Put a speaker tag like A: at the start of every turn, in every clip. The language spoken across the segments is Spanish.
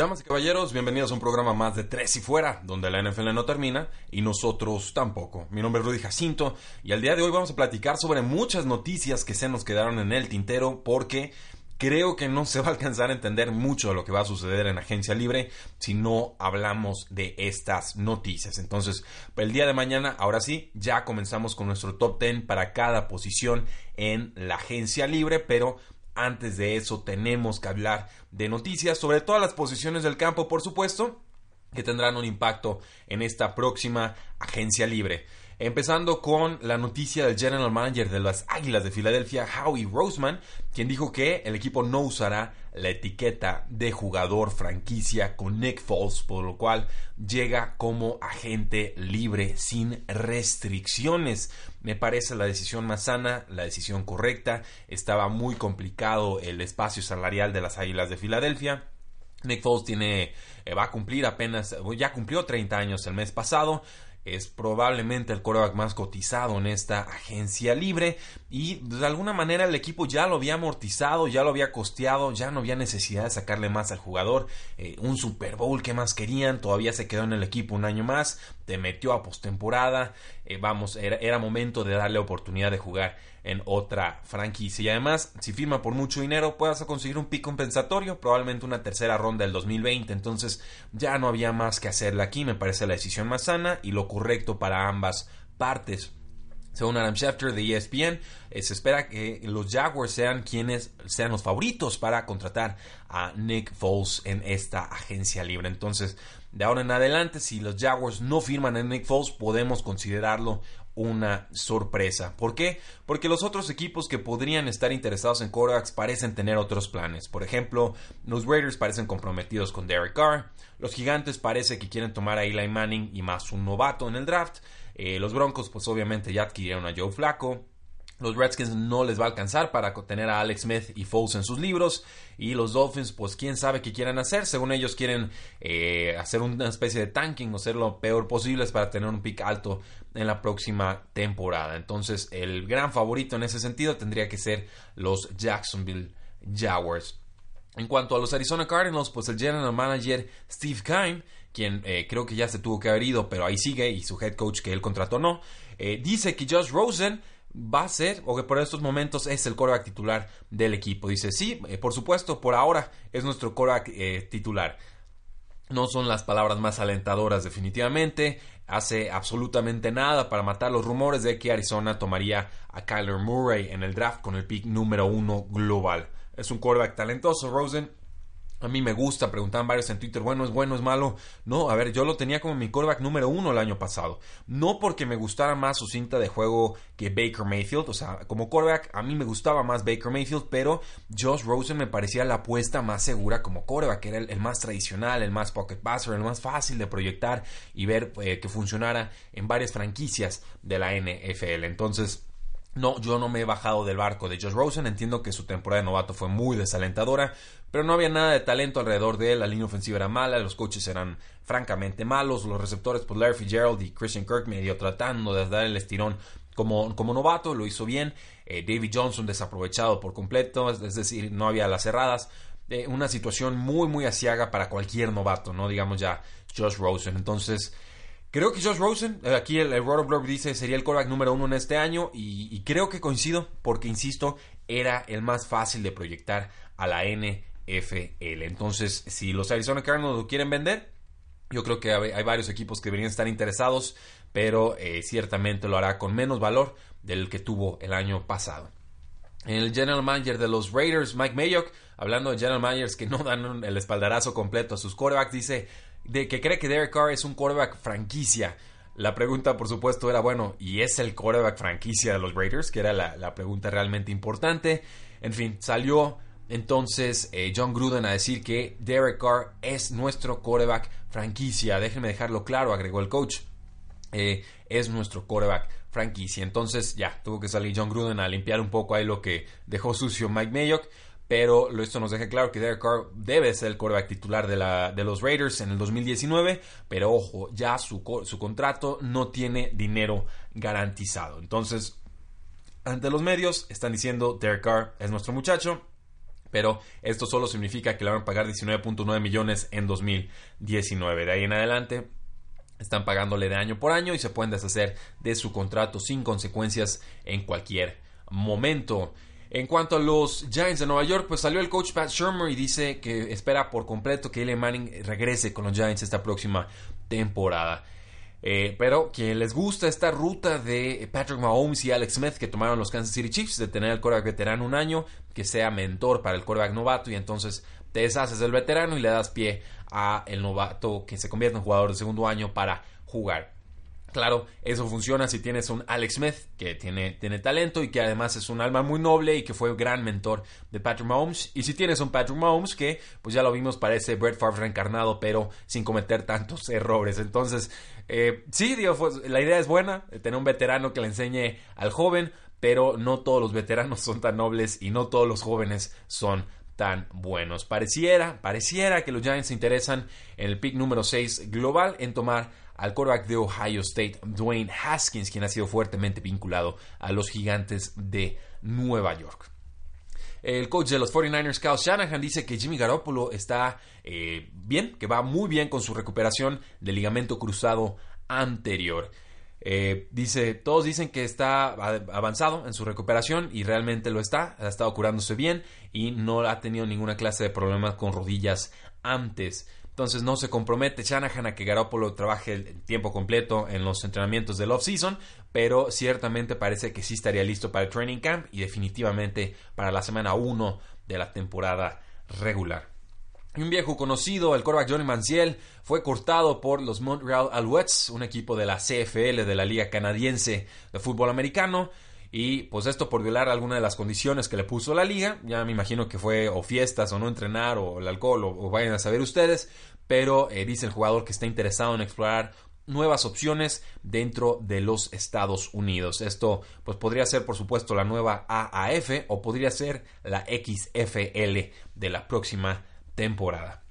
A: Damas y caballeros, bienvenidos a un programa más de Tres y Fuera, donde la NFL no termina y nosotros tampoco. Mi nombre es Rudy Jacinto y al día de hoy vamos a platicar sobre muchas noticias que se nos quedaron en el tintero porque creo que no se va a alcanzar a entender mucho de lo que va a suceder en Agencia Libre si no hablamos de estas noticias. Entonces, el día de mañana, ahora sí, ya comenzamos con nuestro top 10 para cada posición en la Agencia Libre, pero antes de eso tenemos que hablar de noticias sobre todas las posiciones del campo, por supuesto, que tendrán un impacto en esta próxima agencia libre. Empezando con la noticia del general manager de las Águilas de Filadelfia, Howie Roseman, quien dijo que el equipo no usará la etiqueta de jugador franquicia con Nick Foles, por lo cual llega como agente libre sin restricciones. Me parece la decisión más sana, la decisión correcta. Estaba muy complicado el espacio salarial de las Águilas de Filadelfia. Nick Foles tiene, eh, va a cumplir apenas, ya cumplió 30 años el mes pasado es probablemente el coreback más cotizado en esta agencia libre. Y de alguna manera el equipo ya lo había amortizado, ya lo había costeado, ya no había necesidad de sacarle más al jugador, eh, un Super Bowl que más querían, todavía se quedó en el equipo un año más, te metió a postemporada, eh, vamos, era momento de darle oportunidad de jugar en otra franquicia. Y además, si firma por mucho dinero, puedas conseguir un pick compensatorio, probablemente una tercera ronda del 2020. Entonces, ya no había más que hacerle aquí. Me parece la decisión más sana y lo correcto para ambas partes. Según Adam Schefter de ESPN, eh, se espera que los Jaguars sean quienes sean los favoritos para contratar a Nick Foles en esta agencia libre. Entonces, de ahora en adelante, si los Jaguars no firman a Nick Foles, podemos considerarlo una sorpresa. ¿Por qué? Porque los otros equipos que podrían estar interesados en quarterbacks parecen tener otros planes. Por ejemplo, los Raiders parecen comprometidos con Derek Carr. Los Gigantes parece que quieren tomar a Eli Manning y más un novato en el draft. Eh, los Broncos, pues obviamente ya adquirieron a Joe Flacco. Los Redskins no les va a alcanzar para tener a Alex Smith y Foles en sus libros. Y los Dolphins, pues quién sabe qué quieren hacer. Según ellos quieren eh, hacer una especie de tanking o ser lo peor posible para tener un pick alto en la próxima temporada. Entonces el gran favorito en ese sentido tendría que ser los Jacksonville Jaguars. En cuanto a los Arizona Cardinals, pues el general manager Steve Kime, quien eh, creo que ya se tuvo que haber ido, pero ahí sigue, y su head coach que él contrató no, eh, dice que Josh Rosen va a ser, o que por estos momentos es el coreback titular del equipo. Dice, sí, eh, por supuesto, por ahora es nuestro coreback eh, titular. No son las palabras más alentadoras definitivamente. Hace absolutamente nada para matar los rumores de que Arizona tomaría a Kyler Murray en el draft con el pick número uno global. Es un quarterback talentoso, Rosen, a mí me gusta, preguntaban varios en Twitter, bueno, es bueno, es malo. No, a ver, yo lo tenía como mi quarterback número uno el año pasado. No porque me gustara más su cinta de juego que Baker Mayfield. O sea, como quarterback a mí me gustaba más Baker Mayfield, pero Josh Rosen me parecía la apuesta más segura como quarterback. Era el, más tradicional, el más pocket passer, el más fácil de proyectar y ver eh, que funcionara en varias franquicias de la NFL. Entonces... No, yo no me he bajado del barco de Josh Rosen. Entiendo que su temporada de novato fue muy desalentadora, pero no había nada de talento alrededor de él. La línea ofensiva era mala, los coaches eran francamente malos. Los receptores, pues Larry Fitzgerald y Christian Kirk medio tratando de dar el estirón como, como novato, lo hizo bien. Eh, David Johnson desaprovechado por completo, es decir, no había las cerradas. Eh, una situación muy, muy asiaga para cualquier novato, ¿no? Digamos ya Josh Rosen. Entonces. Creo que Josh Rosen, eh, aquí el, el Roto dice sería el quarterback número uno en este año y, creo que coincido porque, insisto, era el más fácil de proyectar a la NFL. Entonces, si los Arizona Cardinals lo quieren vender, yo creo que hay, varios equipos que deberían estar interesados, pero eh, ciertamente lo hará con menos valor del que tuvo el año pasado. El general manager de los Raiders, Mike Mayock, hablando de general managers que no dan el espaldarazo completo a sus quarterbacks, dice de que cree que Derek Carr es un quarterback franquicia. La pregunta, por supuesto, era, bueno, ¿y es el quarterback franquicia de los Raiders? Que era la, pregunta realmente importante. En fin, salió entonces eh, John Gruden a decir que Derek Carr es nuestro quarterback franquicia. Déjenme dejarlo claro, agregó el coach. Eh, es nuestro quarterback franquicia. Entonces ya, tuvo que salir John Gruden a limpiar un poco ahí lo que dejó sucio Mike Mayock pero esto nos deja claro que Derek Carr debe ser el quarterback titular de, la, de los Raiders en el 2019, pero ojo, ya su, su contrato no tiene dinero garantizado. Entonces, ante los medios están diciendo Derek Carr es nuestro muchacho, pero esto solo significa que le van a pagar 19.9 millones en 2019. De ahí en adelante están pagándole de año por año y se pueden deshacer de su contrato sin consecuencias en cualquier momento. En cuanto a los Giants de Nueva York, pues salió el coach Pat Shermer y dice que espera por completo que Eli Manning regrese con los Giants esta próxima temporada. Eh, pero que les gusta esta ruta de Patrick Mahomes y Alex Smith que tomaron los Kansas City Chiefs de tener al quarterback veterano un año, que sea mentor para el quarterback novato y entonces te deshaces del veterano y le das pie a el novato que se convierte en jugador de segundo año para jugar. Claro, eso funciona si tienes un Alex Smith que tiene, tiene, talento y que además es un alma muy noble y que fue gran mentor de Patrick Mahomes. Y si tienes un Patrick Mahomes que, pues ya lo vimos, parece Brett Favre reencarnado, pero sin cometer tantos errores. Entonces, eh, sí, la idea es buena, eh, tener un veterano que le enseñe al joven, pero no todos los veteranos son tan nobles y no todos los jóvenes son tan buenos. Pareciera, pareciera que los Giants se interesan en el pick número 6 global en tomar al quarterback de Ohio State, Dwayne Haskins, quien ha sido fuertemente vinculado a los gigantes de Nueva York. El coach de los 49ers, Kyle Shanahan, dice que Jimmy Garoppolo está eh, bien, que va muy bien con su recuperación del ligamento cruzado anterior. Eh, dice, todos dicen que está avanzado en su recuperación y realmente lo está, ha estado curándose bien y no ha tenido ninguna clase de problemas con rodillas antes. Entonces no se compromete Shanahan a que Garoppolo trabaje el tiempo completo en los entrenamientos del off-season, pero ciertamente parece que sí estaría listo para el training camp y definitivamente para la semana 1 de la temporada regular. Un viejo conocido, el quarterback Johnny Manziel, fue cortado por los Montreal Alouettes, un equipo de la CFL de la Liga Canadiense de Fútbol Americano. Y pues esto por violar alguna de las condiciones que le puso la liga. Ya me imagino que fue o fiestas o no entrenar o el alcohol o, vayan a saber ustedes pero eh, dice el jugador que está interesado en explorar nuevas opciones dentro de los Estados Unidos. Esto pues podría ser por supuesto la nueva AAF o podría ser la XFL de la próxima temporada.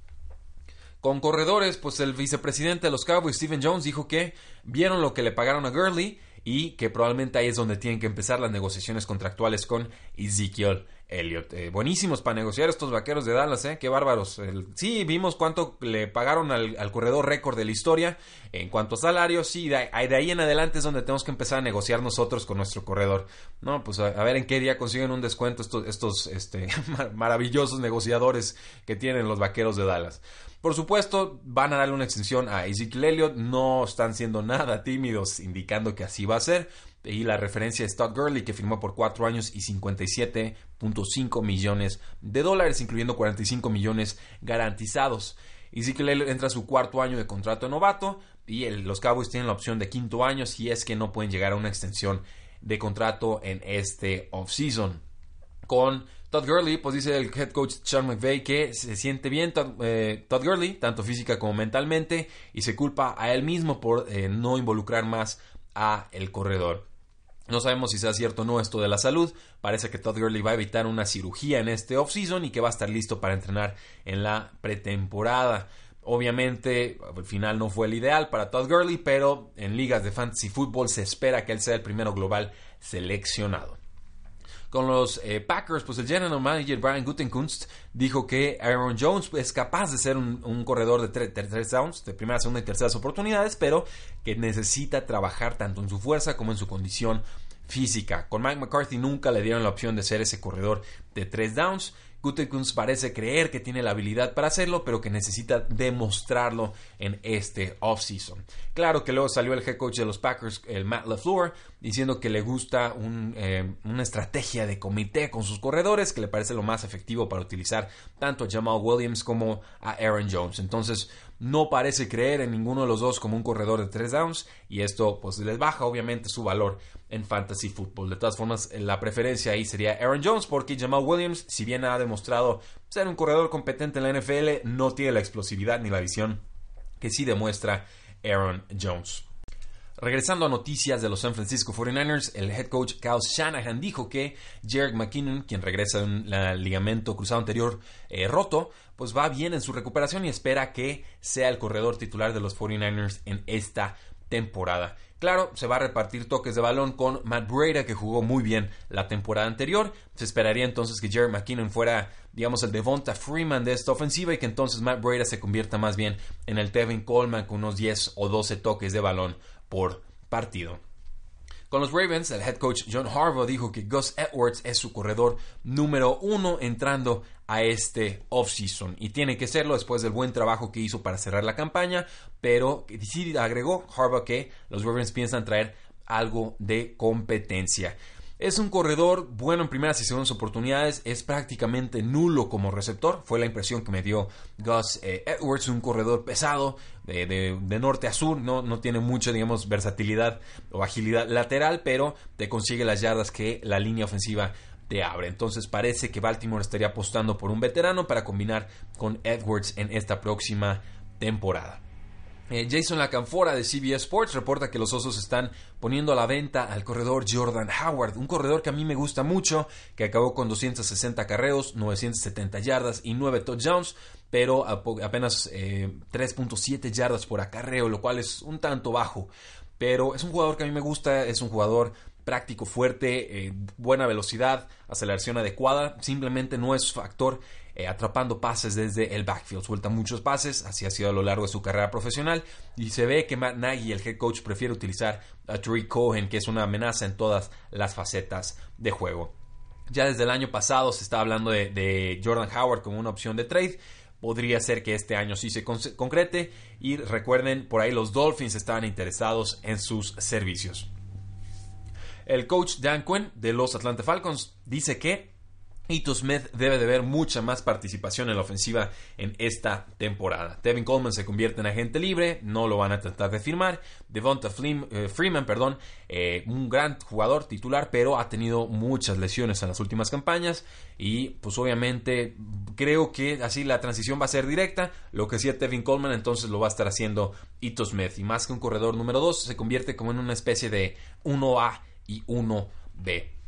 A: Con corredores, pues el vicepresidente de los Cowboys, Steven Jones, dijo que vieron lo que le pagaron a Gurley y que probablemente ahí es donde tienen que empezar las negociaciones contractuales con Ezekiel Elliot. Eh, buenísimos para negociar estos vaqueros de Dallas, ¿eh? Qué bárbaros. sí, vimos cuánto le pagaron al, corredor récord de la historia. En cuanto a salarios, sí, de, ahí en adelante es donde tenemos que empezar a negociar nosotros con nuestro corredor. No, pues a, ver en qué día consiguen un descuento estos, estos este, maravillosos negociadores que tienen los vaqueros de Dallas. Por supuesto, van a darle una extensión a Ezekiel Elliott. No están siendo nada tímidos, indicando que así va a ser. Y la referencia es Todd Gurley, que firmó por 4 años y 57.5 millones de dólares, incluyendo 45 millones garantizados. Ezekiel Elliott entra a su cuarto año de contrato novato y los Cowboys tienen la opción de quinto año si es que no pueden llegar a una extensión de contrato en este offseason. Con Todd Gurley, pues dice el head coach Sean McVay que se siente bien eh, Todd, Gurley, tanto física como mentalmente, y se culpa a él mismo por eh, no involucrar más a el corredor. No sabemos si sea cierto o no esto de la salud. Parece que Todd Gurley va a evitar una cirugía en este offseason y que va a estar listo para entrenar en la pretemporada. Obviamente, el final no fue el ideal para Todd Gurley, pero en ligas de fantasy football se espera que él sea el primero global seleccionado. Con los eh, Packers, pues el general manager Brian Gutenkunst dijo que Aaron Jones es capaz de ser un, corredor de tres, downs, de primera, segunda y terceras oportunidades, pero que necesita trabajar tanto en su fuerza como en su condición física. Con Mike McCarthy nunca le dieron la opción de ser ese corredor de tres downs. Gutekunst parece creer que tiene la habilidad para hacerlo, pero que necesita demostrarlo en este offseason. Claro que luego salió el head coach de los Packers, el Matt LaFleur, diciendo que le gusta eh, una estrategia de comité con sus corredores, que le parece lo más efectivo para utilizar tanto a Jamal Williams como a Aaron Jones. Entonces, no parece creer en ninguno de los dos como un corredor de tres downs y esto pues les baja obviamente su valor en fantasy football. De todas formas, la preferencia ahí sería Aaron Jones porque Jamal Williams, si bien ha demostrado ser un corredor competente en la NFL, no tiene la explosividad ni la visión que sí demuestra Aaron Jones. Regresando a noticias de los San Francisco 49ers, el head coach Kyle Shanahan dijo que Jared McKinnon, quien regresa de un ligamento cruzado anterior eh, roto, pues va bien en su recuperación y espera que sea el corredor titular de los 49ers en esta temporada. Claro, se va a repartir toques de balón con Matt Breda, que jugó muy bien la temporada anterior. Se esperaría entonces que Jerry McKinnon fuera, digamos, el Devonta Freeman de esta ofensiva y que entonces Matt Breda se convierta más bien en el Tevin Coleman con unos 10 o 12 toques de balón por partido. Con los Ravens, el head coach John Harbaugh dijo que Gus Edwards es su corredor número uno entrando a este offseason y tiene que serlo después del buen trabajo que hizo para cerrar la campaña, pero agregó Harbaugh que los Ravens piensan traer algo de competencia. Es un corredor bueno en primeras y segundas oportunidades, es prácticamente nulo como receptor, fue la impresión que me dio Gus eh, Edwards, un corredor pesado de, norte a sur, no, no tiene mucha, digamos, versatilidad o agilidad lateral, pero te consigue las yardas que la línea ofensiva te abre. Entonces parece que Baltimore estaría apostando por un veterano para combinar con Edwards en esta próxima temporada. Eh, Jason Lacanfora de CBS Sports reporta que los Osos están poniendo a la venta al corredor Jordan Howard, un corredor que a mí me gusta mucho, que acabó con 260 carreos, 970 yardas y 9 touchdowns, pero apenas 3.7 eh, yardas por acarreo, lo cual es un tanto bajo. Pero es un jugador que a mí me gusta, es un jugador práctico, fuerte, eh, buena velocidad, aceleración adecuada, simplemente no es factor eh, atrapando pases desde el backfield. Suelta muchos pases, así ha sido a lo largo de su carrera profesional. Y se ve que Matt Nagy, el head coach, prefiere utilizar a Tariq Cohen, que es una amenaza en todas las facetas de juego. Ya desde el año pasado se está hablando de, Jordan Howard como una opción de trade podría ser que este año sí se concrete. Y recuerden, por ahí los Dolphins estaban interesados en sus servicios. El coach Dan Quinn de los Atlanta Falcons dice que Ito Smith debe de ver mucha más participación en la ofensiva en esta temporada. Devin Coleman se convierte en agente libre, no lo van a tratar de firmar. Devonta eh, Freeman, perdón, eh, un gran jugador titular, pero ha tenido muchas lesiones en las últimas campañas y pues obviamente creo que así la transición va a ser directa. Lo que hacía Devin Coleman entonces lo va a estar haciendo Ito Smith y más que un corredor número 2 se convierte como en una especie de 1A y 1B.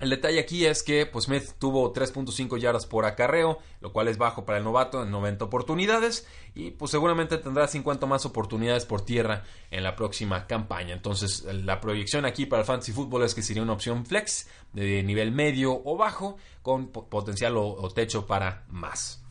A: El detalle aquí es que pues, Smith tuvo 3.5 yardas por acarreo, lo cual es bajo para el novato en 90 oportunidades y pues seguramente tendrá 50 más oportunidades por tierra en la próxima campaña. Entonces la proyección aquí para el fantasy fútbol es que sería una opción flex de nivel medio o bajo con potencial o, techo para más.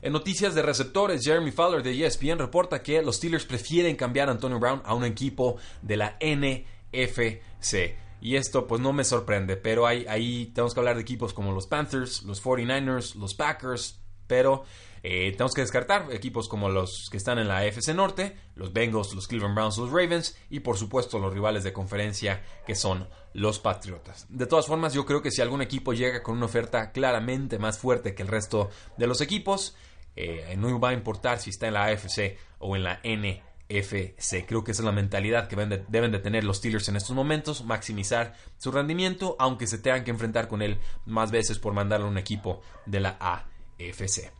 A: En noticias de receptores, Jeremy Fowler de ESPN reporta que los Steelers prefieren cambiar a Antonio Brown a un equipo de la NFC. Y esto pues no me sorprende, pero hay, ahí tenemos que hablar de equipos como los Panthers, los 49ers, los Packers, pero eh, tenemos que descartar equipos como los que están en la AFC Norte, los Bengals, los Cleveland Browns, los Ravens y por supuesto los rivales de conferencia que son los Patriotas. De todas formas, yo creo que si algún equipo llega con una oferta claramente más fuerte que el resto de los equipos, eh, no va a importar si está en la AFC o en la N FC. Creo que esa es la mentalidad que deben de, tener los Steelers en estos momentos, maximizar su rendimiento, aunque se tengan que enfrentar con él más veces por mandarle a un equipo de la AFC.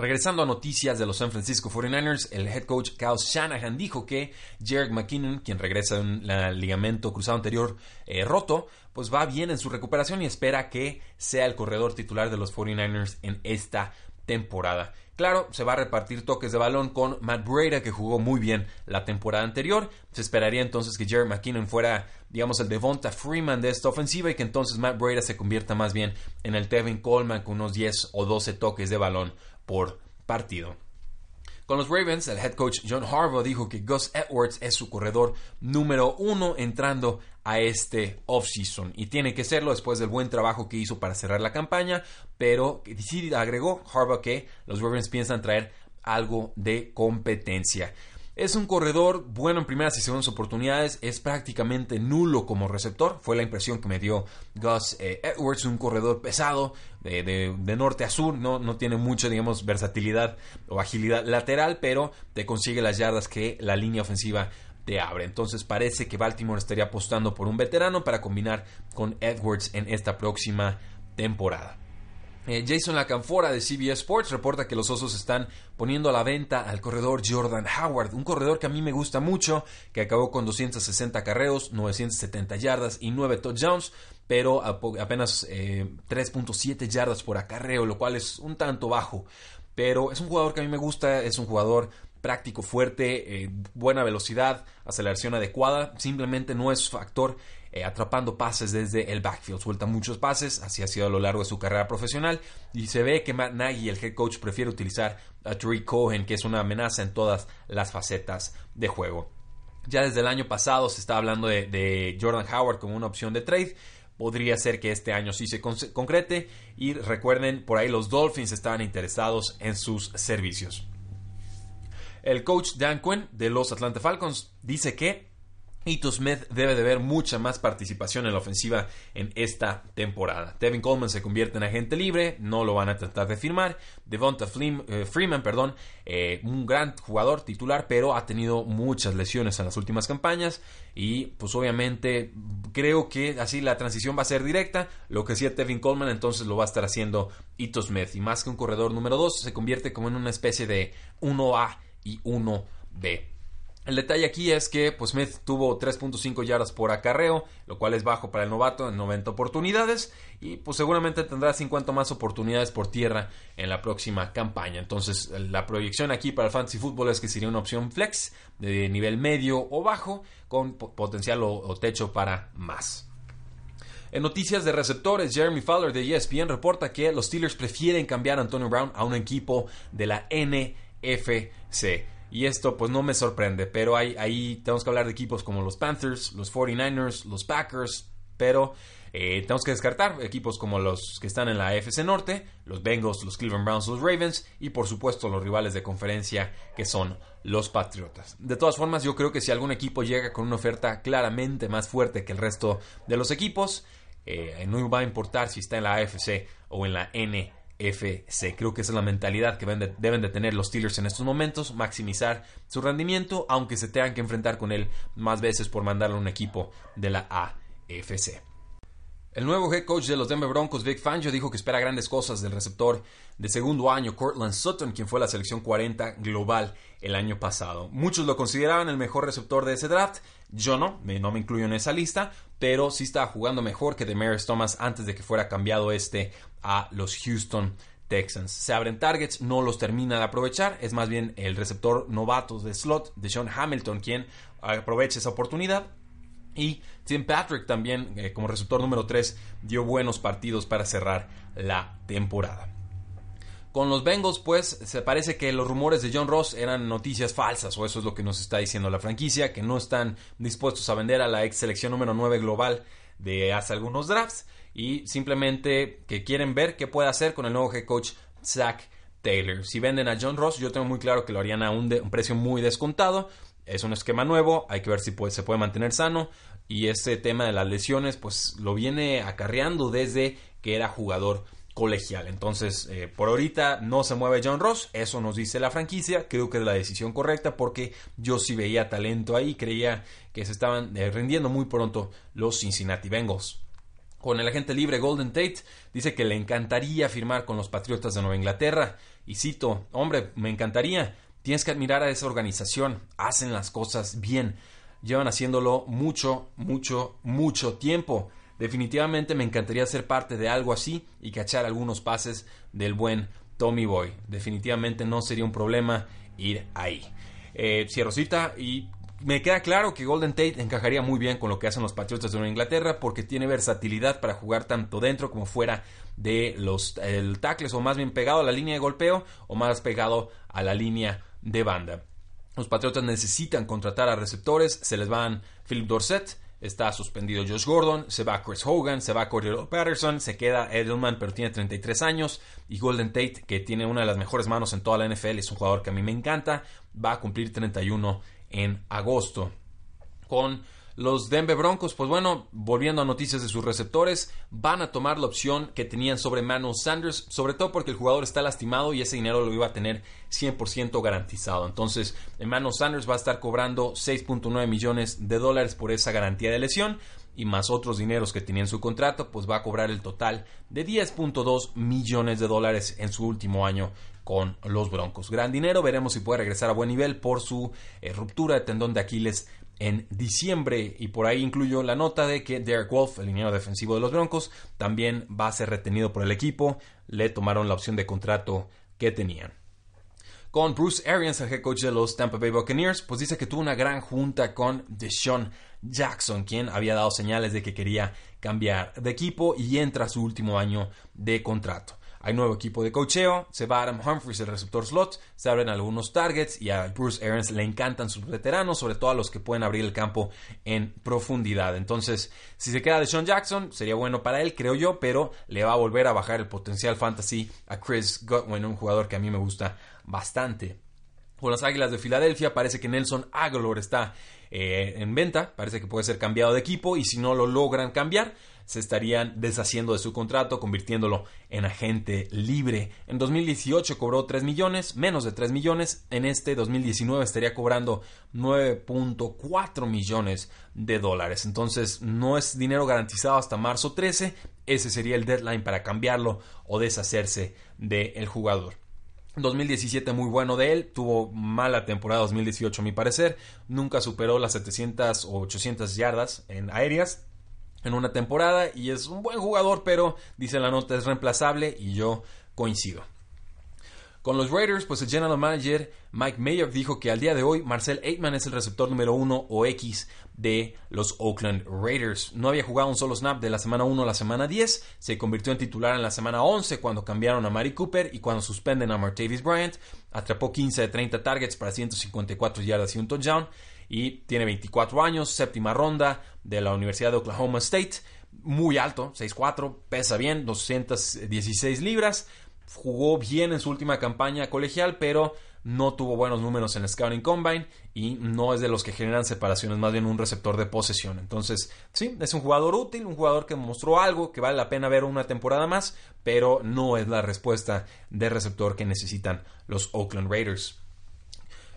A: Regresando a noticias de los San Francisco 49ers, el head coach Kyle Shanahan dijo que Jared McKinnon, quien regresa de un ligamento cruzado anterior eh, roto, pues va bien en su recuperación y espera que sea el corredor titular de los 49ers en esta temporada. Claro, se va a repartir toques de balón con Matt Breda, que jugó muy bien la temporada anterior. Se esperaría entonces que Jerry McKinnon fuera, digamos, el Devonta Freeman de esta ofensiva y que entonces Matt Breda se convierta más bien en el Tevin Coleman con unos 10 o 12 toques de balón por partido. Con los Ravens, el head coach John Harbaugh dijo que Gus Edwards es su corredor número uno entrando a este offseason y tiene que serlo después del buen trabajo que hizo para cerrar la campaña, pero sí agregó Harbaugh que los Ravens piensan traer algo de competencia. Es un corredor bueno en primeras y segundas oportunidades, es prácticamente nulo como receptor, fue la impresión que me dio Gus eh, Edwards, un corredor pesado de, norte a sur, no, no tiene mucha, digamos, versatilidad o agilidad lateral, pero te consigue las yardas que la línea ofensiva te abre. Entonces parece que Baltimore estaría apostando por un veterano para combinar con Edwards en esta próxima temporada. Eh, Jason Lacanfora de CBS Sports reporta que los Osos están poniendo a la venta al corredor Jordan Howard, un corredor que a mí me gusta mucho, que acabó con 260 carreos, 970 yardas y 9 touchdowns, pero apenas 3.7 eh, yardas por acarreo, lo cual es un tanto bajo. Pero es un jugador que a mí me gusta, es un jugador práctico, fuerte, eh, buena velocidad, aceleración adecuada, simplemente no es factor eh, atrapando pases desde el backfield. Suelta muchos pases, así ha sido a lo largo de su carrera profesional. Y se ve que Matt Nagy, el head coach, prefiere utilizar a Trey Cohen, que es una amenaza en todas las facetas de juego. Ya desde el año pasado se está hablando de, Jordan Howard como una opción de trade podría ser que este año sí se concrete. Y recuerden, por ahí los Dolphins estaban interesados en sus servicios. El coach Dan Quinn de los Atlanta Falcons dice que Ito Smith debe de ver mucha más participación en la ofensiva en esta temporada. Devin Coleman se convierte en agente libre, no lo van a tratar de firmar. Devonta eh, Freeman, perdón, eh, un gran jugador titular, pero ha tenido muchas lesiones en las últimas campañas y pues obviamente creo que así la transición va a ser directa. Lo que hacía Devin Coleman entonces lo va a estar haciendo Ito Smith y más que un corredor número 2 se convierte como en una especie de 1A y 1B. El detalle aquí es que pues, Smith tuvo 3.5 yardas por acarreo, lo cual es bajo para el novato en 90 oportunidades y pues seguramente tendrá 50 más oportunidades por tierra en la próxima campaña. Entonces la proyección aquí para el fantasy fútbol es que sería una opción flex de nivel medio o bajo con potencial o, techo para más. En noticias de receptores, Jeremy Fowler de ESPN reporta que los Steelers prefieren cambiar a Antonio Brown a un equipo de la NFC. Y esto pues no me sorprende, pero hay, ahí tenemos que hablar de equipos como los Panthers, los 49ers, los Packers, pero eh, tenemos que descartar equipos como los que están en la AFC Norte, los Bengals, los Cleveland Browns, los Ravens y por supuesto los rivales de conferencia que son los Patriotas. De todas formas, yo creo que si algún equipo llega con una oferta claramente más fuerte que el resto de los equipos, eh, no va a importar si está en la AFC o en la N FC. Creo que esa es la mentalidad que deben de, tener los Steelers en estos momentos, maximizar su rendimiento, aunque se tengan que enfrentar con él más veces por mandarle a un equipo de la AFC. El nuevo head coach de los Denver Broncos, Vic Fangio, dijo que espera grandes cosas del receptor de segundo año, Cortland Sutton, quien fue la selección 40 global el año pasado. Muchos lo consideraban el mejor receptor de ese draft. Yo no, no me incluyo en esa lista, pero sí estaba jugando mejor que Demarius Thomas antes de que fuera cambiado este a los Houston Texans. Se abren targets, no los termina de aprovechar. Es más bien el receptor novato de slot de Sean Hamilton quien aprovecha esa oportunidad y Tim Patrick también, eh, como receptor número 3, dio buenos partidos para cerrar la temporada. Con los Bengals, pues, se parece que los rumores de John Ross eran noticias falsas, o eso es lo que nos está diciendo la franquicia, que no están dispuestos a vender a la ex selección número 9 global de hace algunos drafts, y simplemente que quieren ver qué puede hacer con el nuevo head coach Zach Taylor. Si venden a John Ross, yo tengo muy claro que lo harían a un precio muy descontado, es un esquema nuevo, hay que ver si se puede mantener sano. Y ese tema de las lesiones, pues lo viene acarreando desde que era jugador colegial. Entonces, eh, por ahorita no se mueve John Ross, eso nos dice la franquicia, creo que es la decisión correcta porque yo sí veía talento ahí, creía que se estaban eh, rindiendo muy pronto los Cincinnati Bengals. Con el agente libre Golden Tate, dice que le encantaría firmar con los Patriotas de Nueva Inglaterra. Y cito, hombre, me encantaría, Tienes que admirar a esa organización. Hacen las cosas bien. Llevan haciéndolo mucho, mucho, mucho tiempo. Definitivamente me encantaría ser parte de algo así y cachar algunos pases del buen Tommy Boy. Definitivamente no sería un problema ir ahí. Eh, y me queda claro que Golden Tate encajaría muy bien con lo que hacen los Patriotas de Nueva Inglaterra porque tiene versatilidad para jugar tanto dentro como fuera de los el tackles o más bien pegado a la línea de golpeo o más pegado a la línea de banda. Los Patriotas necesitan contratar a receptores, se les van Philip Dorset, está suspendido Josh Gordon, se va Chris Hogan, se va Cordero Patterson, se queda Edelman pero tiene 33 años y Golden Tate que tiene una de las mejores manos en toda la NFL, es un jugador que a mí me encanta, va a cumplir 31 en agosto. Con los Denver Broncos, pues bueno, volviendo a noticias de sus receptores, van a tomar la opción que tenían sobre Manuel Sanders, sobre todo porque el jugador está lastimado y ese dinero lo iba a tener 100% garantizado. Entonces, Emmanuel Sanders va a estar cobrando 6.9 millones de dólares por esa garantía de lesión y más otros dineros que tenía en su contrato, pues va a cobrar el total de 10.2 millones de dólares en su último año con los Broncos. Gran dinero, veremos si puede regresar a buen nivel por su eh, ruptura de tendón de Aquiles en diciembre y por ahí incluyo la nota de que Derek Wolf, el liniero defensivo de los Broncos, también va a ser retenido por el equipo, le tomaron la opción de contrato que tenían. Con Bruce Arians, el head coach de los Tampa Bay Buccaneers, pues dice que tuvo una gran junta con Deshaun Jackson, quien había dado señales de que quería cambiar de equipo y entra su último año de contrato. Hay nuevo equipo de cocheo, se va Adam Humphries, el receptor slot, se abren algunos targets y a Bruce Arians le encantan sus veteranos, sobre todo a los que pueden abrir el campo en profundidad. Entonces, si se queda de Sean Jackson, sería bueno para él, creo yo, pero le va a volver a bajar el potencial fantasy a Chris Godwin, un jugador que a mí me gusta bastante. Con las Águilas de Filadelfia parece que Nelson Aguilar está eh, en venta, parece que puede ser cambiado de equipo y si no lo logran cambiar, se estarían deshaciendo de su contrato, convirtiéndolo en agente libre. En 2018 cobró 3 millones, menos de 3 millones. En este 2019 estaría cobrando 9.4 millones de dólares. Entonces no es dinero garantizado hasta marzo 13. Ese sería el deadline para cambiarlo o deshacerse del jugador. 2017 muy bueno de él, tuvo mala temporada 2018 a mi parecer, nunca superó las 700 o 800 yardas en aéreas, en una temporada y es un buen jugador, pero dice la nota es reemplazable y yo coincido. Con los Raiders, pues el general manager Mike Mayer dijo que al día de hoy Marcel Aikman es el receptor número uno o X de los Oakland Raiders. No había jugado un solo snap de la semana 1 a la semana 10, se convirtió en titular en la semana 11 cuando cambiaron a Mari Cooper y cuando suspenden a Martavis Bryant. Atrapó 15 de 30 targets para 154 yardas y un touchdown y tiene 24 años, séptima ronda de la Universidad de Oklahoma State, muy alto, 6'4, pesa bien, 216 libras, jugó bien en su última campaña colegial, pero no tuvo buenos números en el Scouting Combine y no es de los que generan separaciones, más bien un receptor de posesión. Entonces, sí, es un jugador útil, un jugador que mostró algo, que vale la pena ver una temporada más, pero no es la respuesta de receptor que necesitan los Oakland Raiders.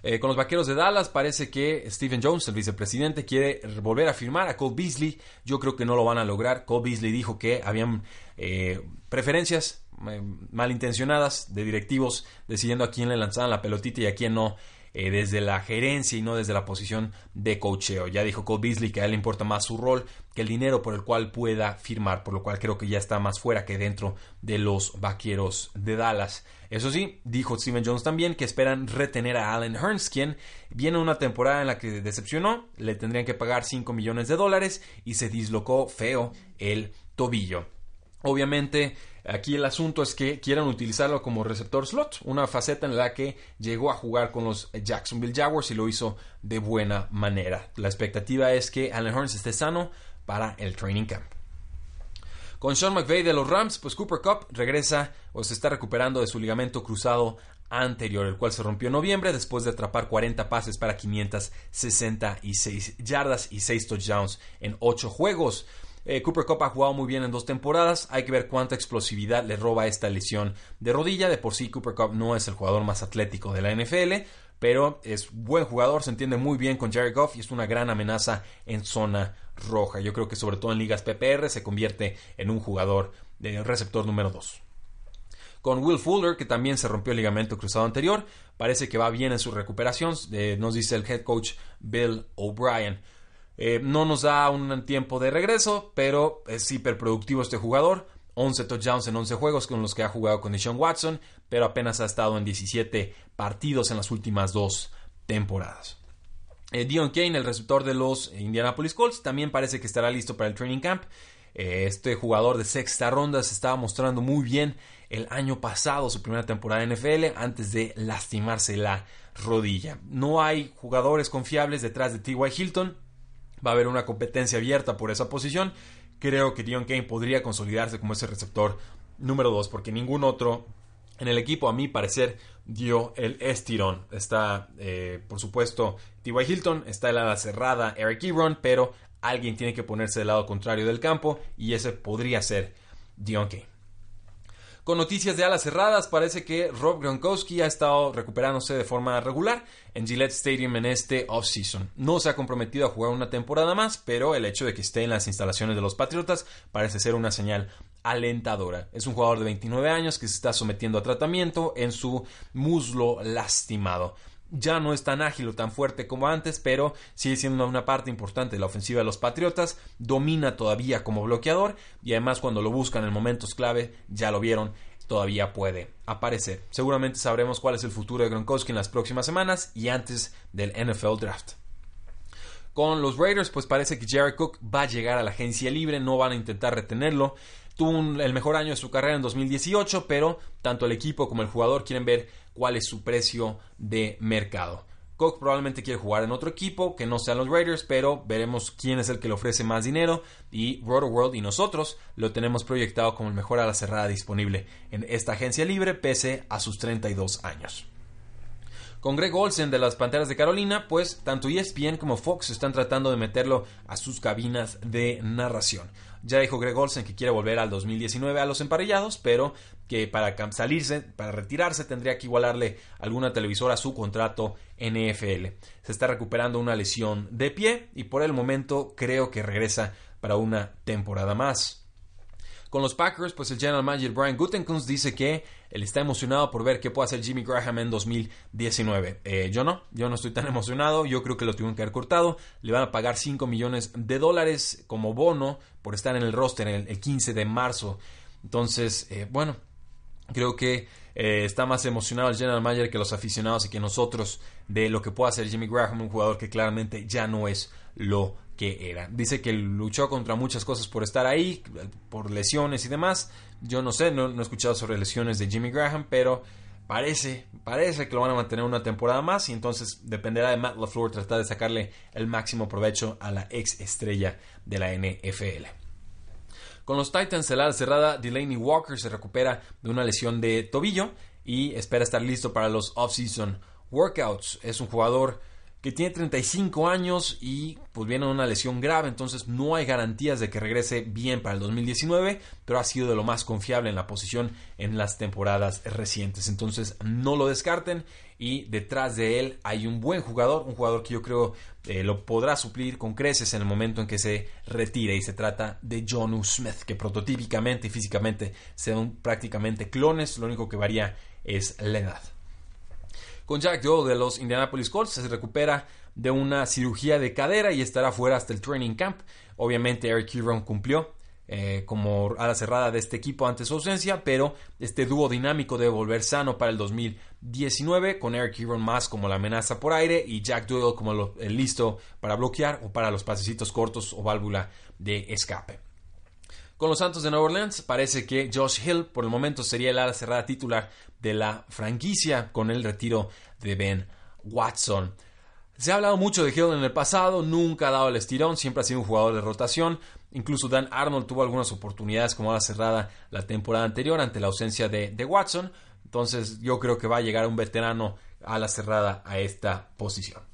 A: Eh, con los vaqueros de Dallas parece que Stephen Jones, el vicepresidente, quiere volver a firmar a Cole Beasley. Yo creo que no lo van a lograr. Cole Beasley dijo que habían eh, preferencias eh, malintencionadas de directivos decidiendo a quién le lanzaban la pelotita y a quién no. Desde la gerencia y no desde la posición de cocheo. Ya dijo Cole Beasley que a él le importa más su rol que el dinero por el cual pueda firmar, por lo cual creo que ya está más fuera que dentro de los vaqueros de Dallas. Eso sí, dijo Steven Jones también que esperan retener a Allen Hearns, quien viene una temporada en la que decepcionó, le tendrían que pagar 5 millones de dólares y se dislocó feo el tobillo. Obviamente, aquí el asunto es que quieran utilizarlo como receptor slot, una faceta en la que llegó a jugar con los Jacksonville Jaguars y lo hizo de buena manera. La expectativa es que Allen Hearns esté sano para el training camp. Con Sean McVay de los Rams, pues Cooper Cup regresa o se está recuperando de su ligamento cruzado anterior, el cual se rompió en noviembre después de atrapar 40 pases para 566 yardas y 6 touchdowns en 8 juegos. Eh, Cooper Cup ha jugado muy bien en dos temporadas. Hay que ver cuánta explosividad le roba esta lesión de rodilla. De por sí, Cooper Cup no es el jugador más atlético de la NFL, pero es buen jugador, se entiende muy bien con Jared Goff y es una gran amenaza en zona roja. Yo creo que sobre todo en ligas PPR se convierte en un jugador de receptor número 2. Con Will Fuller, que también se rompió el ligamento cruzado anterior, parece que va bien en su recuperación, nos dice el head coach Bill O'Brien. Eh, no nos da un tiempo de regreso, pero es hiperproductivo este jugador. 11 touchdowns en 11 juegos con los que ha jugado con Deshaun Watson, pero apenas ha estado en 17 partidos en las últimas dos temporadas. Eh, Dion Kane, el receptor de los Indianapolis Colts, también parece que estará listo para el training camp. Eh, este jugador de sexta ronda se estaba mostrando muy bien el año pasado, su primera temporada en NFL, antes de lastimarse la rodilla. No hay jugadores confiables detrás de T.Y. Hilton. Va a haber una competencia abierta por esa posición creo que Dion Kane podría consolidarse como ese receptor número 2, porque ningún otro en el equipo, a mi parecer, dio el estirón. Está, eh, por supuesto, T.Y. Hilton, está el ala cerrada Eric Ebron, pero alguien tiene que ponerse del lado contrario del campo y ese podría ser Dion Kane. Con noticias de alas cerradas, parece que Rob Gronkowski ha estado recuperándose de forma regular en Gillette Stadium en este offseason. No se ha comprometido a jugar una temporada más, pero el hecho de que esté en las instalaciones de los Patriotas parece ser una señal alentadora. Es un jugador de 29 años que se está sometiendo a tratamiento en su muslo lastimado ya no es tan ágil o tan fuerte como antes, pero sigue siendo una parte importante de la ofensiva de los Patriotas, domina todavía como bloqueador y además cuando lo buscan en momentos clave, ya lo vieron, todavía puede aparecer. Seguramente sabremos cuál es el futuro de Gronkowski en las próximas semanas y antes del NFL Draft. Con los Raiders, pues parece que Jared Cook va a llegar a la agencia libre, no van a intentar retenerlo. Tuvo el mejor año de su carrera en 2018, pero tanto el equipo como el jugador quieren ver cuál es su precio de mercado. Cook probablemente quiere jugar en otro equipo que no sean los Raiders, pero veremos quién es el que le ofrece más dinero. Y Roto World y nosotros lo tenemos proyectado como el mejor a la cerrada disponible en esta agencia libre, pese a sus 32 años. Con Greg Olsen de las Panteras de Carolina, pues tanto ESPN como Fox están tratando de meterlo a sus cabinas de narración. Ya dijo Greg Olsen que quiere volver al 2019 a los emparellados, pero que para salirse, para retirarse, tendría que igualarle alguna televisora su contrato NFL. Se está recuperando una lesión de pie y por el momento creo que regresa para una temporada más. Con los Packers, pues el general manager Brian Gutekunst dice que él está emocionado por ver qué puede hacer Jimmy Graham en 2019. Eh, yo no, yo no estoy tan emocionado. Yo creo que lo tuvieron que haber cortado. Le van a pagar 5 millones de dólares como bono por estar en el roster el, el 15 de marzo. Entonces, eh, bueno, creo que eh, está más emocionado el general manager que los aficionados y que nosotros de lo que puede hacer Jimmy Graham, un jugador que claramente ya no es lo que era. Dice que luchó contra muchas cosas por estar ahí, por lesiones y demás. Yo no sé, no, he escuchado sobre lesiones de Jimmy Graham, pero parece, parece que lo van a mantener una temporada más y entonces dependerá de Matt LaFleur tratar de sacarle el máximo provecho a la ex estrella de la NFL. Con los Titans, el ala cerrada Delaney Walker se recupera de una lesión de tobillo y espera estar listo para los off-season workouts. Es un jugador que tiene 35 años y pues viene una lesión grave, entonces no hay garantías de que regrese bien para el 2019, pero ha sido de lo más confiable en la posición en las temporadas recientes, entonces no lo descarten y detrás de él hay un buen jugador, un jugador que yo creo eh, lo podrá suplir con creces en el momento en que se retire y se trata de Jonu Smith, que prototípicamente y físicamente son prácticamente clones, lo único que varía es la edad. Con Jack Doyle de los Indianapolis Colts se recupera de una cirugía de cadera y estará fuera hasta el training camp. Obviamente Eric Ebron cumplió eh, como a la cerrada de este equipo ante su ausencia, pero este dúo dinámico debe volver sano para el 2019 con Eric Ebron más como la amenaza por aire y Jack Doyle como el listo para bloquear o para los pasecitos cortos o válvula de escape. Con los Santos de Nueva Orleans parece que Josh Hill por el momento sería el ala cerrada titular de la franquicia con el retiro de Ben Watson. Se ha hablado mucho de Hill en el pasado, nunca ha dado el estirón, siempre ha sido un jugador de rotación. Incluso Dan Arnold tuvo algunas oportunidades como ala cerrada la temporada anterior ante la ausencia de, Watson. Entonces yo creo que va a llegar un veterano a la cerrada a esta posición.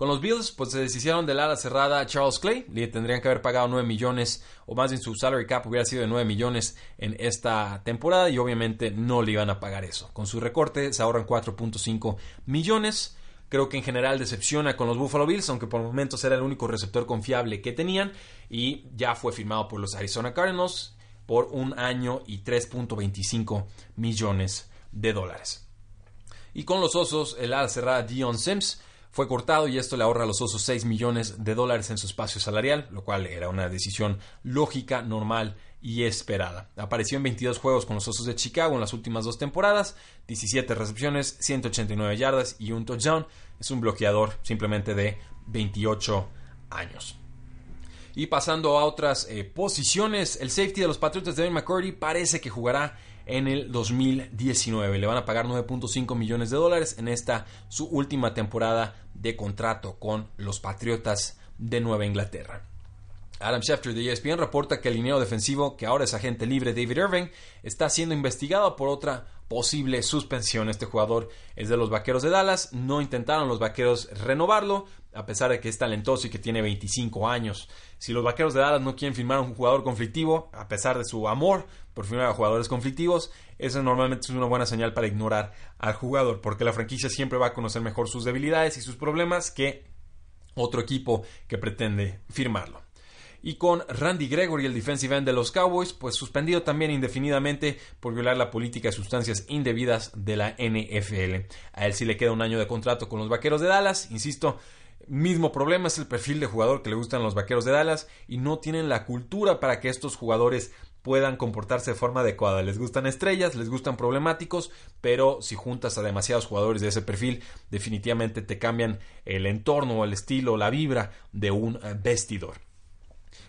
A: Con los Bills, pues se deshicieron del ala cerrada Charles Clay. Le tendrían que haber pagado 9 millones, o más bien su salary cap hubiera sido de 9 millones en esta temporada y obviamente no le iban a pagar eso. Con su recorte se ahorran 4.5 millones. Creo que en general decepciona con los Buffalo Bills, aunque por momentos era el único receptor confiable que tenían y ya fue firmado por los Arizona Cardinals por un año y 3.25 millones de dólares. Y con los Osos, el ala cerrada Dion Sims fue cortado y esto le ahorra a los Osos 6 millones de dólares en su espacio salarial, lo cual era una decisión lógica, normal y esperada. Apareció en 22 juegos con los Osos de Chicago en las últimas dos temporadas, 17 recepciones, 189 yardas y un touchdown. Es un bloqueador simplemente de 28 años. Y pasando a otras eh, posiciones, el safety de los Patriotas de Ben McCurdy parece que jugará en el 2019. Le van a pagar 9.5 millones de dólares en esta su última temporada de contrato con los Patriotas de Nueva Inglaterra. Adam Schefter de ESPN reporta que el liniero defensivo, que ahora es agente libre David Irving, está siendo investigado por otra posible suspensión. Este jugador es de los Vaqueros de Dallas. No intentaron los Vaqueros renovarlo, a pesar de que es talentoso y que tiene 25 años. Si los Vaqueros de Dallas no quieren firmar a un jugador conflictivo, a pesar de su amor por firmar a jugadores conflictivos, eso normalmente es una buena señal para ignorar al jugador, porque la franquicia siempre va a conocer mejor sus debilidades y sus problemas que otro equipo que pretende firmarlo y con Randy Gregory, el defensive end de los Cowboys, pues suspendido también indefinidamente por violar la política de sustancias indebidas de la NFL. A él sí le queda un año de contrato con los Vaqueros de Dallas, insisto, mismo problema es el perfil de jugador que le gustan los Vaqueros de Dallas y no tienen la cultura para que estos jugadores puedan comportarse de forma adecuada. Les gustan estrellas, les gustan problemáticos, pero si juntas a demasiados jugadores de ese perfil, definitivamente te cambian el entorno, el estilo, la vibra de un vestidor.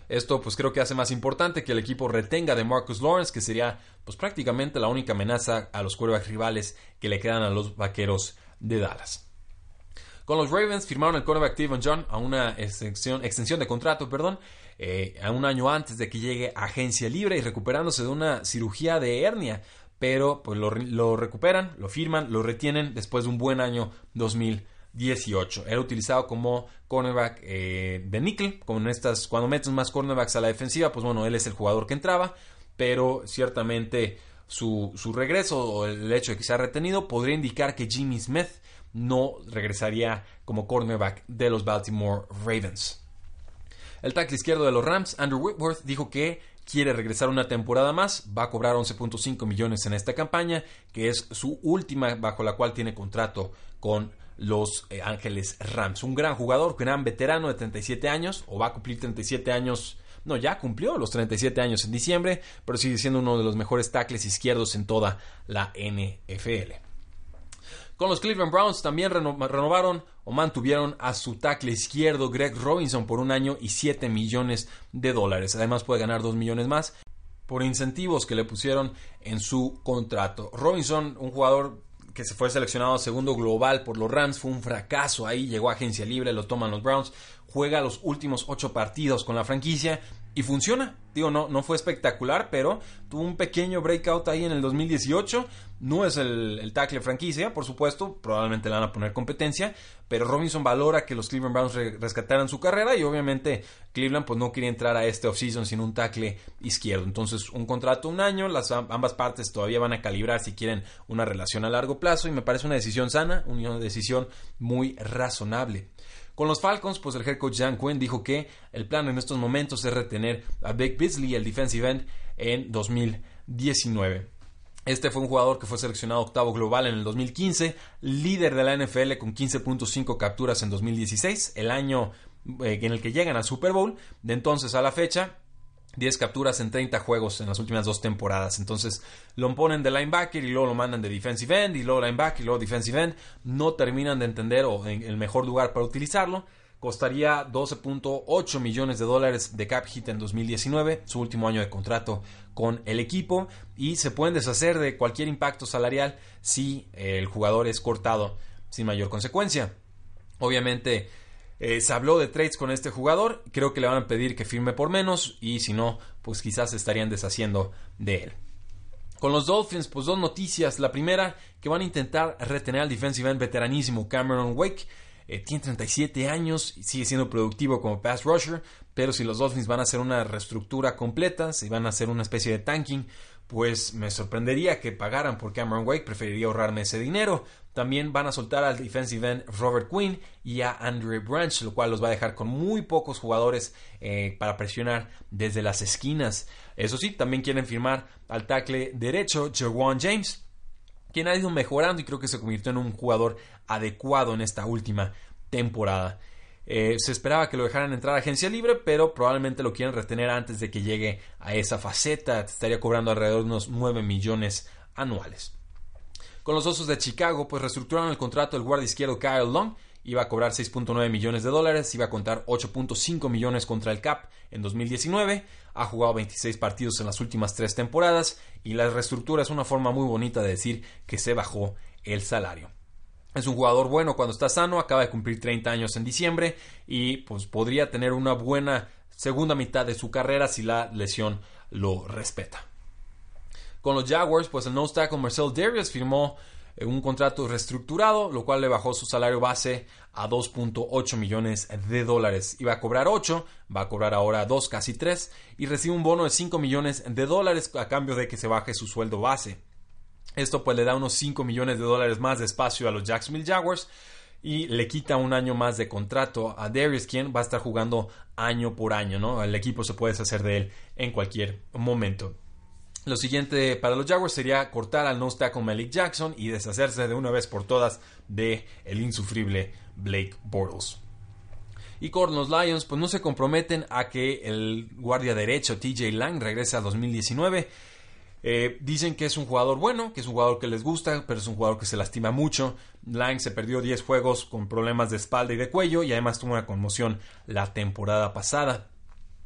A: Esto pues creo que hace más importante que el equipo retenga de Marcus Lawrence, que sería pues prácticamente la única amenaza a los quarterbacks rivales que le quedan a los vaqueros de Dallas. Con los Ravens firmaron el quarterback Devon John a una extensión, extensión de contrato, perdón, eh, a un año antes de que llegue a agencia libre y recuperándose de una cirugía de hernia. Pero pues lo, lo recuperan, lo firman, lo retienen después de un buen año 2000 18. Era utilizado como cornerback eh, de nickel, cuando metes más cornerbacks a la defensiva, pues bueno, él es el jugador que entraba, pero ciertamente su, su regreso o el hecho de que se ha retenido podría indicar que Jimmy Smith no regresaría como cornerback de los Baltimore Ravens. El tackle izquierdo de los Rams, Andrew Whitworth, dijo que quiere regresar una temporada más, va a cobrar 11.5 millones en esta campaña, que es su última bajo la cual tiene contrato con los eh, Ángeles Rams. Un gran jugador, un gran veterano de 37 años, o va a cumplir 37 años, no, ya cumplió los 37 años en diciembre, pero sigue siendo uno de los mejores tackles izquierdos en toda la NFL. Con los Cleveland Browns también renovaron o mantuvieron a su tackle izquierdo Greg Robinson por un año y 7 millones de dólares. Además puede ganar 2 millones más por incentivos que le pusieron en su contrato. Robinson, un jugador que se fue seleccionado segundo global por los Rams, fue un fracaso ahí, llegó a agencia libre, lo toman los Browns, juega los últimos ocho partidos con la franquicia y funciona. Digo, no, no fue espectacular, pero tuvo un pequeño breakout ahí en el 2018. No es el, tackle franquicia, por supuesto, probablemente le van a poner competencia, pero Robinson valora que los Cleveland Browns rescataran su carrera y obviamente Cleveland pues no quería entrar a este offseason sin un tackle izquierdo. Entonces, un contrato un año, las ambas partes todavía van a calibrar si quieren una relación a largo plazo y me parece una decisión sana, una decisión muy razonable. Con los Falcons, pues el head coach Jan Quinn dijo que el plan en estos momentos es retener a Vic Beasley, el defensive end, en 2019. Este fue un jugador que fue seleccionado octavo global en el 2015, líder de la NFL con 15.5 capturas en 2016, el año eh, en el que llegan al Super Bowl. De entonces a la fecha, 10 capturas en 30 juegos en las últimas dos temporadas. Entonces lo ponen de linebacker y luego lo mandan de defensive end y luego linebacker y luego defensive end. No terminan de entender o en el mejor lugar para utilizarlo. Costaría 12.8 millones de dólares de cap hit en 2019, su último año de contrato con el equipo. Y se pueden deshacer de cualquier impacto salarial si el jugador es cortado sin mayor consecuencia. Obviamente eh, se habló de trades con este jugador, creo que le van a pedir que firme por menos y si no, pues quizás estarían deshaciendo de él. Con los Dolphins, pues dos noticias. La primera, que van a intentar retener al defensive end veteranísimo Cameron Wake. Eh, tiene 37 años y sigue siendo productivo como pass rusher, pero si los Dolphins van a hacer una reestructura completa, si van a hacer una especie de tanking, pues me sorprendería que pagaran por Cameron Wake, preferiría ahorrarme ese dinero. También van a soltar al defensive end Robert Quinn y a Andre Branch, lo cual los va a dejar con muy pocos jugadores eh, para presionar desde las esquinas. Eso sí, también quieren firmar al tackle derecho Jawan James, quien ha ido mejorando y creo que se convirtió en un jugador adecuado en esta última temporada. Eh, se esperaba que lo dejaran entrar a agencia libre, pero probablemente lo quieren retener antes de que llegue a esa faceta. Estaría cobrando alrededor de unos 9 millones anuales. Con los Osos de Chicago, pues reestructuraron el contrato del guardia izquierdo Kyle Long. Iba a cobrar 6.9 millones de dólares, iba a contar 8.5 millones contra el CAP en 2019. Ha jugado 26 partidos en las últimas tres temporadas y la reestructura es una forma muy bonita de decir que se bajó el salario. Es un jugador bueno cuando está sano, acaba de cumplir 30 años en diciembre y pues podría tener una buena segunda mitad de su carrera si la lesión lo respeta. Con los Jaguars, pues el no tackle Marcel Darius firmó eh, un contrato reestructurado, lo cual le bajó su salario base a 2.8 millones de dólares. Iba a cobrar 8, va a cobrar ahora 2, casi 3, y recibe un bono de 5 millones de dólares a cambio de que se baje su sueldo base. Esto pues le da unos 5 millones de dólares más de espacio a los Jacksonville Jaguars y le quita un año más de contrato a Darius, quien va a estar jugando año por año, ¿no? El equipo se puede deshacer de él en cualquier momento. Lo siguiente para los Jaguars sería cortar al nose tackle Malik Jackson y deshacerse de una vez por todas de el insufrible Blake Bortles. Y con los Lions, pues no se comprometen a que el guardia derecho TJ Lang regrese a 2019. Eh, dicen que es un jugador bueno, que es un jugador que les gusta, pero es un jugador que se lastima mucho. Lang se perdió 10 juegos con problemas de espalda y de cuello y además tuvo una conmoción la temporada pasada.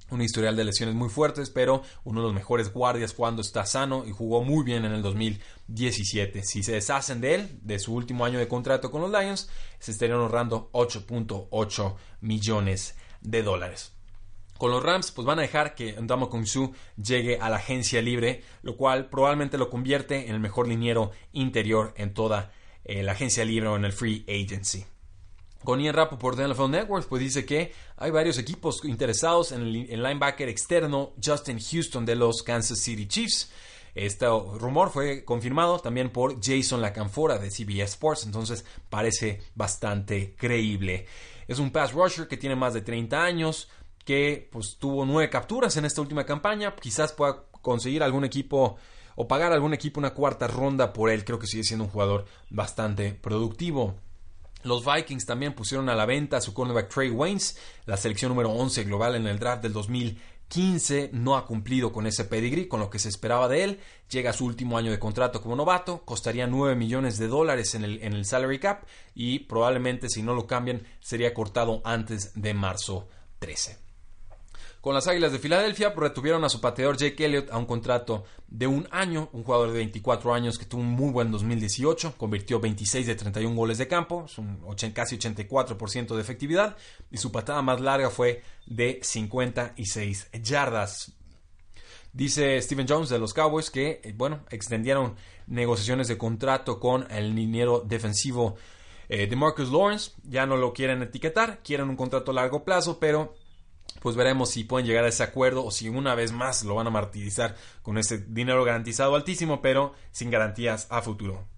A: Un historial de lesiones muy fuertes, pero uno de los mejores guardias cuando está sano y jugó muy bien en el 2017. Si se deshacen de él, de su último año de contrato con los Lions, se estarían ahorrando 8.8 millones de dólares. Con los Rams, pues van a dejar que Ndamo Kong Su llegue a la agencia libre, lo cual probablemente lo convierte en el mejor liniero interior en toda eh, la agencia libre o en el free agency. Con Ian por de NFL Network, pues dice que hay varios equipos interesados en el linebacker externo Justin Houston de los Kansas City Chiefs. Este rumor fue confirmado también por Jason Lacanfora de CBS Sports, entonces parece bastante creíble. Es un pass rusher que tiene más de 30 años, que pues tuvo nueve capturas en esta última campaña. Quizás pueda conseguir algún equipo o pagar algún equipo una cuarta ronda por él. Creo que sigue siendo un jugador bastante productivo. Los Vikings también pusieron a la venta a su cornerback Trey Waynes, la selección número 11 global en el draft del 2015. No ha cumplido con ese pedigree, con lo que se esperaba de él. Llega a su último año de contrato como novato, costaría 9 millones de dólares en el, en el salary cap y probablemente si no lo cambian sería cortado antes de marzo 13. Con las Águilas de Filadelfia retuvieron a su pateador Jake Elliott a un contrato de un año, un jugador de 24 años que tuvo un muy buen 2018, convirtió 26 de 31 goles de campo, es un casi 84% de efectividad y su patada más larga fue de 56 yardas. Dice Steven Jones de los Cowboys que, eh, bueno, extendieron negociaciones de contrato con el liniero defensivo eh, de Marcus Lawrence. Ya no lo quieren etiquetar, quieren un contrato a largo plazo, pero pues veremos si pueden llegar a ese acuerdo o si una vez más lo van a martirizar con ese dinero garantizado altísimo, pero sin garantías a futuro.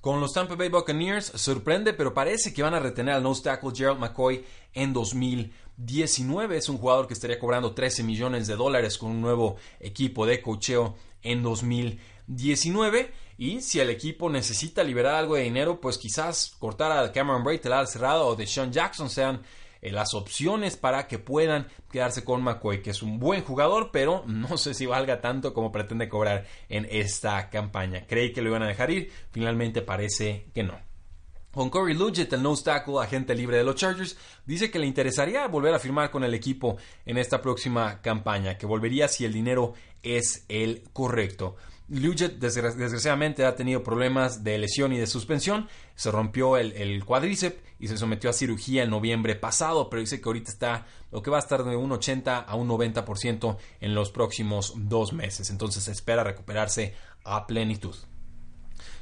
A: Con los Tampa Bay Buccaneers sorprende, pero parece que van a retener al nose tackle Gerald McCoy en 2019. Es un jugador que estaría cobrando 13 millones de dólares con un nuevo equipo de cocheo en 2019. Y si el equipo necesita liberar algo de dinero, pues quizás cortar a Cameron Braid, el cerrado, o de Sean Jackson sean eh, las opciones para que puedan quedarse con McCoy, que es un buen jugador, pero no sé si valga tanto como pretende cobrar en esta campaña. Creí que lo iban a dejar ir, finalmente parece que no. Con Corey Luget, el nose tackle, agente libre de los Chargers, dice que le interesaría volver a firmar con el equipo en esta próxima campaña, que volvería si el dinero es el correcto. Luget desgraciadamente ha tenido problemas de lesión y de suspensión. Se rompió el, cuádriceps y se sometió a cirugía en noviembre pasado, pero dice que ahorita está lo que va a estar de un 80 a un 90% en los próximos dos meses. Entonces espera recuperarse a plenitud.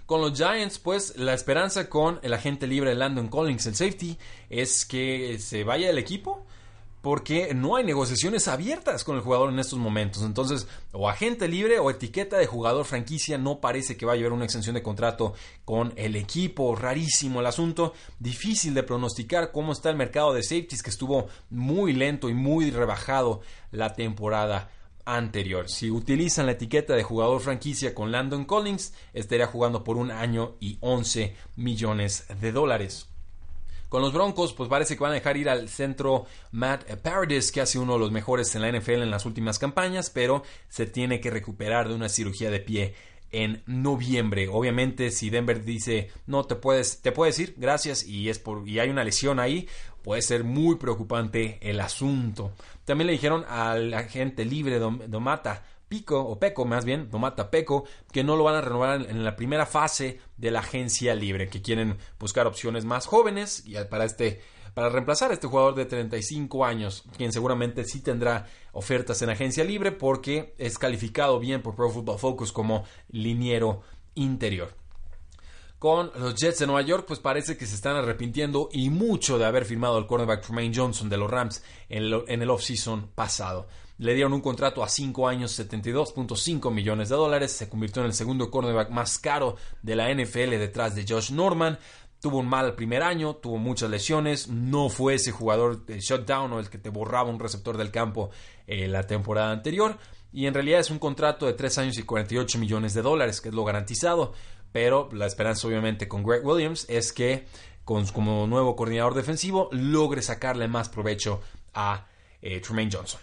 A: Con los Giants, pues la esperanza con el agente libre Landon Collins, el safety, es que se vaya el equipo porque no hay negociaciones abiertas con el jugador en estos momentos. Entonces, o agente libre o etiqueta de jugador franquicia, no parece que vaya a haber una extensión de contrato con el equipo. Rarísimo el asunto. Difícil de pronosticar cómo está el mercado de safeties, que estuvo muy lento y muy rebajado la temporada anterior. Si utilizan la etiqueta de jugador franquicia con Landon Collins, estaría jugando por un año y 11 millones de dólares. Con los Broncos, pues parece que van a dejar ir al centro Matt Paradis, que hace uno de los mejores en la NFL en las últimas campañas, pero se tiene que recuperar de una cirugía de pie en noviembre. Obviamente, si Denver dice no te puedes, te puedes ir, gracias, y es por, y hay una lesión ahí, puede ser muy preocupante el asunto. También le dijeron al agente libre Domata Pico, o Peco más bien, Domata Peco, que no lo van a renovar en la primera fase de la agencia libre, que quieren buscar opciones más jóvenes y para este para reemplazar a este jugador de 35 años, quien seguramente sí tendrá ofertas en agencia libre porque es calificado bien por Pro Football Focus como liniero interior con los Jets de Nueva York, pues parece que se están arrepintiendo y mucho de haber firmado al cornerback Tremaine Johnson de los Rams en el, en el offseason pasado. Le dieron un contrato a 5 años, 72.5 millones de dólares. Se convirtió en el segundo cornerback más caro de la NFL detrás de Josh Norman. Tuvo un mal primer año, tuvo muchas lesiones, no fue ese jugador de shutdown o el que te borraba un receptor del campo eh, la temporada anterior. Y en realidad es un contrato de 3 años y 48 millones de dólares, que es lo garantizado pero la esperanza obviamente con Greg Williams es que con, como nuevo coordinador defensivo logre sacarle más provecho a eh, Tremaine Johnson.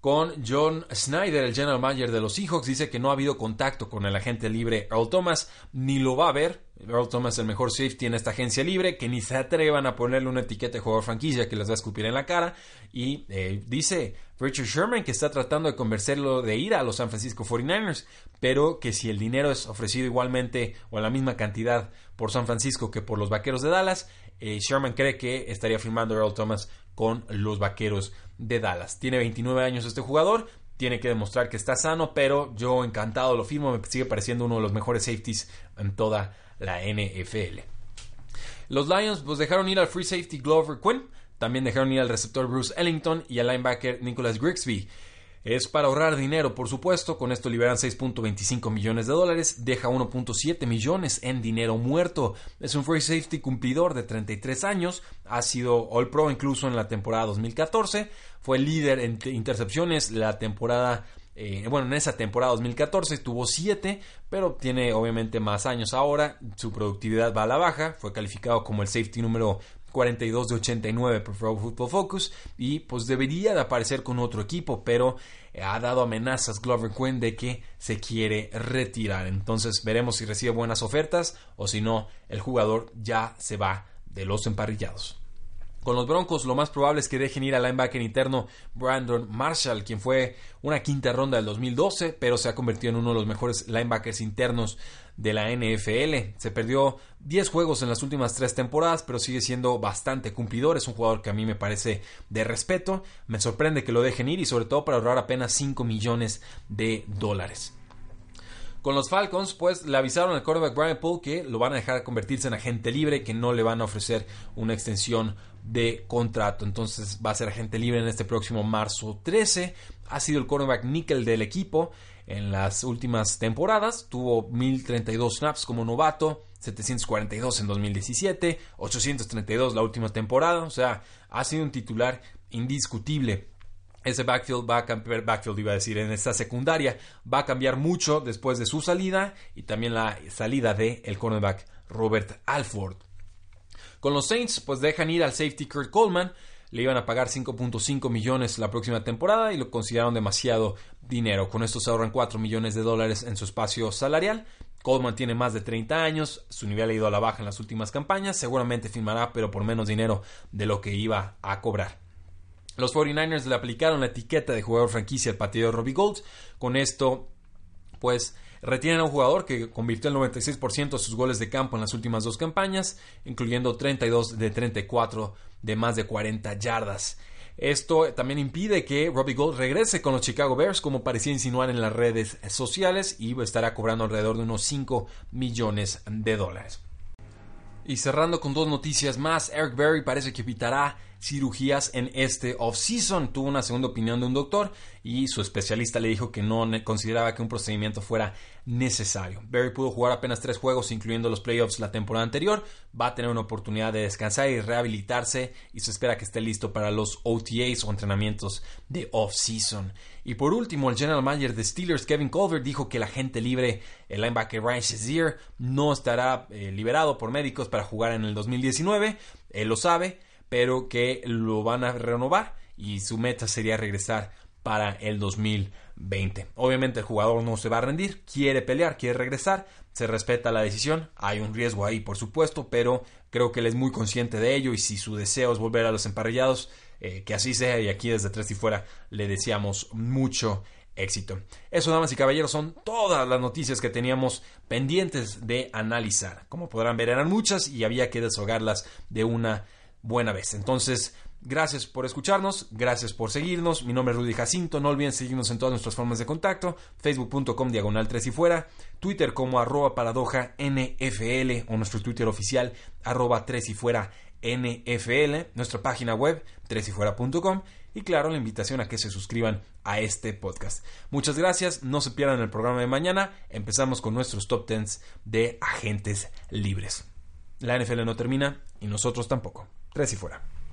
A: Con John Snyder, el general manager de los Seahawks, dice que no ha habido contacto con el agente libre Earl Thomas, ni lo va a haber. Earl Thomas el mejor safety en esta agencia libre, que ni se atrevan a ponerle una etiqueta de jugador franquicia que les va a escupir en la cara. Y eh, dice Richard Sherman que está tratando de convencerlo de ir a los San Francisco 49ers, pero que si el dinero es ofrecido igualmente o en la misma cantidad por San Francisco que por los Vaqueros de Dallas, eh, Sherman cree que estaría firmando Earl Thomas con los Vaqueros de Dallas. Tiene 29 años este jugador, tiene que demostrar que está sano, pero yo encantado lo firmo, me sigue pareciendo uno de los mejores safeties en toda la NFL. Los Lions pues dejaron ir al free safety Glover Quinn, también dejaron ir al receptor Bruce Ellington y al linebacker Nicholas Grigsby. Es para ahorrar dinero, por supuesto. Con esto liberan 6.25 millones de dólares. Deja 1.7 millones en dinero muerto. Es un free safety cumplidor de 33 años. Ha sido All Pro incluso en la temporada 2014. Fue líder en intercepciones la temporada eh, bueno, en esa temporada 2014 tuvo 7, pero tiene obviamente más años ahora. Su productividad va a la baja. Fue calificado como el safety número 42 de 89 por Pro Football Focus y pues debería de aparecer con otro equipo, pero ha dado amenazas Glover Quinn de que se quiere retirar. Entonces veremos si recibe buenas ofertas o si no, el jugador ya se va de los emparrillados. Con los Broncos, lo más probable es que dejen ir al linebacker interno Brandon Marshall, quien fue una quinta ronda del 2012, pero se ha convertido en uno de los mejores linebackers internos de la NFL. Se perdió 10 juegos en las últimas tres temporadas, pero sigue siendo bastante cumplidor. Es un jugador que a mí me parece de respeto. Me sorprende que lo dejen ir y sobre todo para ahorrar apenas 5 millones de dólares. Con los Falcons, pues le avisaron al quarterback Brian Poole que lo van a dejar convertirse en agente libre, que no le van a ofrecer una extensión de contrato. Entonces va a ser agente libre en este próximo marzo 13. Ha sido el cornerback nickel del equipo en las últimas temporadas. Tuvo 1032 snaps como novato, 742 en 2017, 832 la última temporada. O sea, ha sido un titular indiscutible. Ese backfield va a cambiar, backfield iba a decir, en esta secundaria va a cambiar mucho después de su salida y también la salida de cornerback Robert Alford. Con los Saints, pues dejan ir al safety Kurt Coleman. Le iban a pagar 5.5 millones la próxima temporada y lo consideraron demasiado dinero. Con esto se ahorran 4 millones de dólares en su espacio salarial. Coleman tiene más de 30 años, su nivel ha ido a la baja en las últimas campañas, seguramente firmará pero por menos dinero de lo que iba a cobrar. Los 49ers le aplicaron la etiqueta de jugador franquicia al pateador Robbie Gold. Con esto, pues Retienen a un jugador que convirtió el 96% de sus goles de campo en las últimas dos campañas, incluyendo 32 de 34 de más de 40 yardas. Esto también impide que Robbie Gold regrese con los Chicago Bears, como parecía insinuar en las redes sociales, y estará cobrando alrededor de unos 5 millones de dólares. Y cerrando con dos noticias más, Eric Berry parece que evitará cirugías en este off-season. Tuvo una segunda opinión de un doctor y su especialista le dijo que no consideraba que un procedimiento fuera necesario. Berry pudo jugar apenas tres juegos, incluyendo los playoffs la temporada anterior. Va a tener una oportunidad de descansar y rehabilitarse y se espera que esté listo para los OTAs o entrenamientos de off-season. Y por último, el general manager de Steelers, Kevin Colbert, dijo que la gente libre, el linebacker Ryan Shazier, no estará eh, liberado por médicos para jugar en el 2019. Él lo sabe pero que lo van a renovar y su meta sería regresar para el 2020. Obviamente el jugador no se va a rendir, quiere pelear, quiere regresar, se respeta la decisión, hay un riesgo ahí por supuesto, pero creo que él es muy consciente de ello y si su deseo es volver a los emparrillados, eh, que así sea y aquí desde tres y fuera le deseamos mucho éxito. Eso, damas y caballeros, son todas las noticias que teníamos pendientes de analizar. Como podrán ver, eran muchas y había que deshogarlas de una buena vez. Entonces, gracias por escucharnos, gracias por seguirnos. Mi nombre es Rudy Jacinto. No olviden seguirnos en todas nuestras formas de contacto: facebook.com diagonal 3 y fuera, Twitter como arroba paradoja NFL o nuestro Twitter oficial arroba 3 y fuera NFL, nuestra página web 3 y fuera.com y claro, la invitación a que se suscriban a este podcast. Muchas gracias, no se pierdan el programa de mañana. Empezamos con nuestros top 10 de agentes libres. La NFL no termina y nosotros tampoco. Tres y fuera.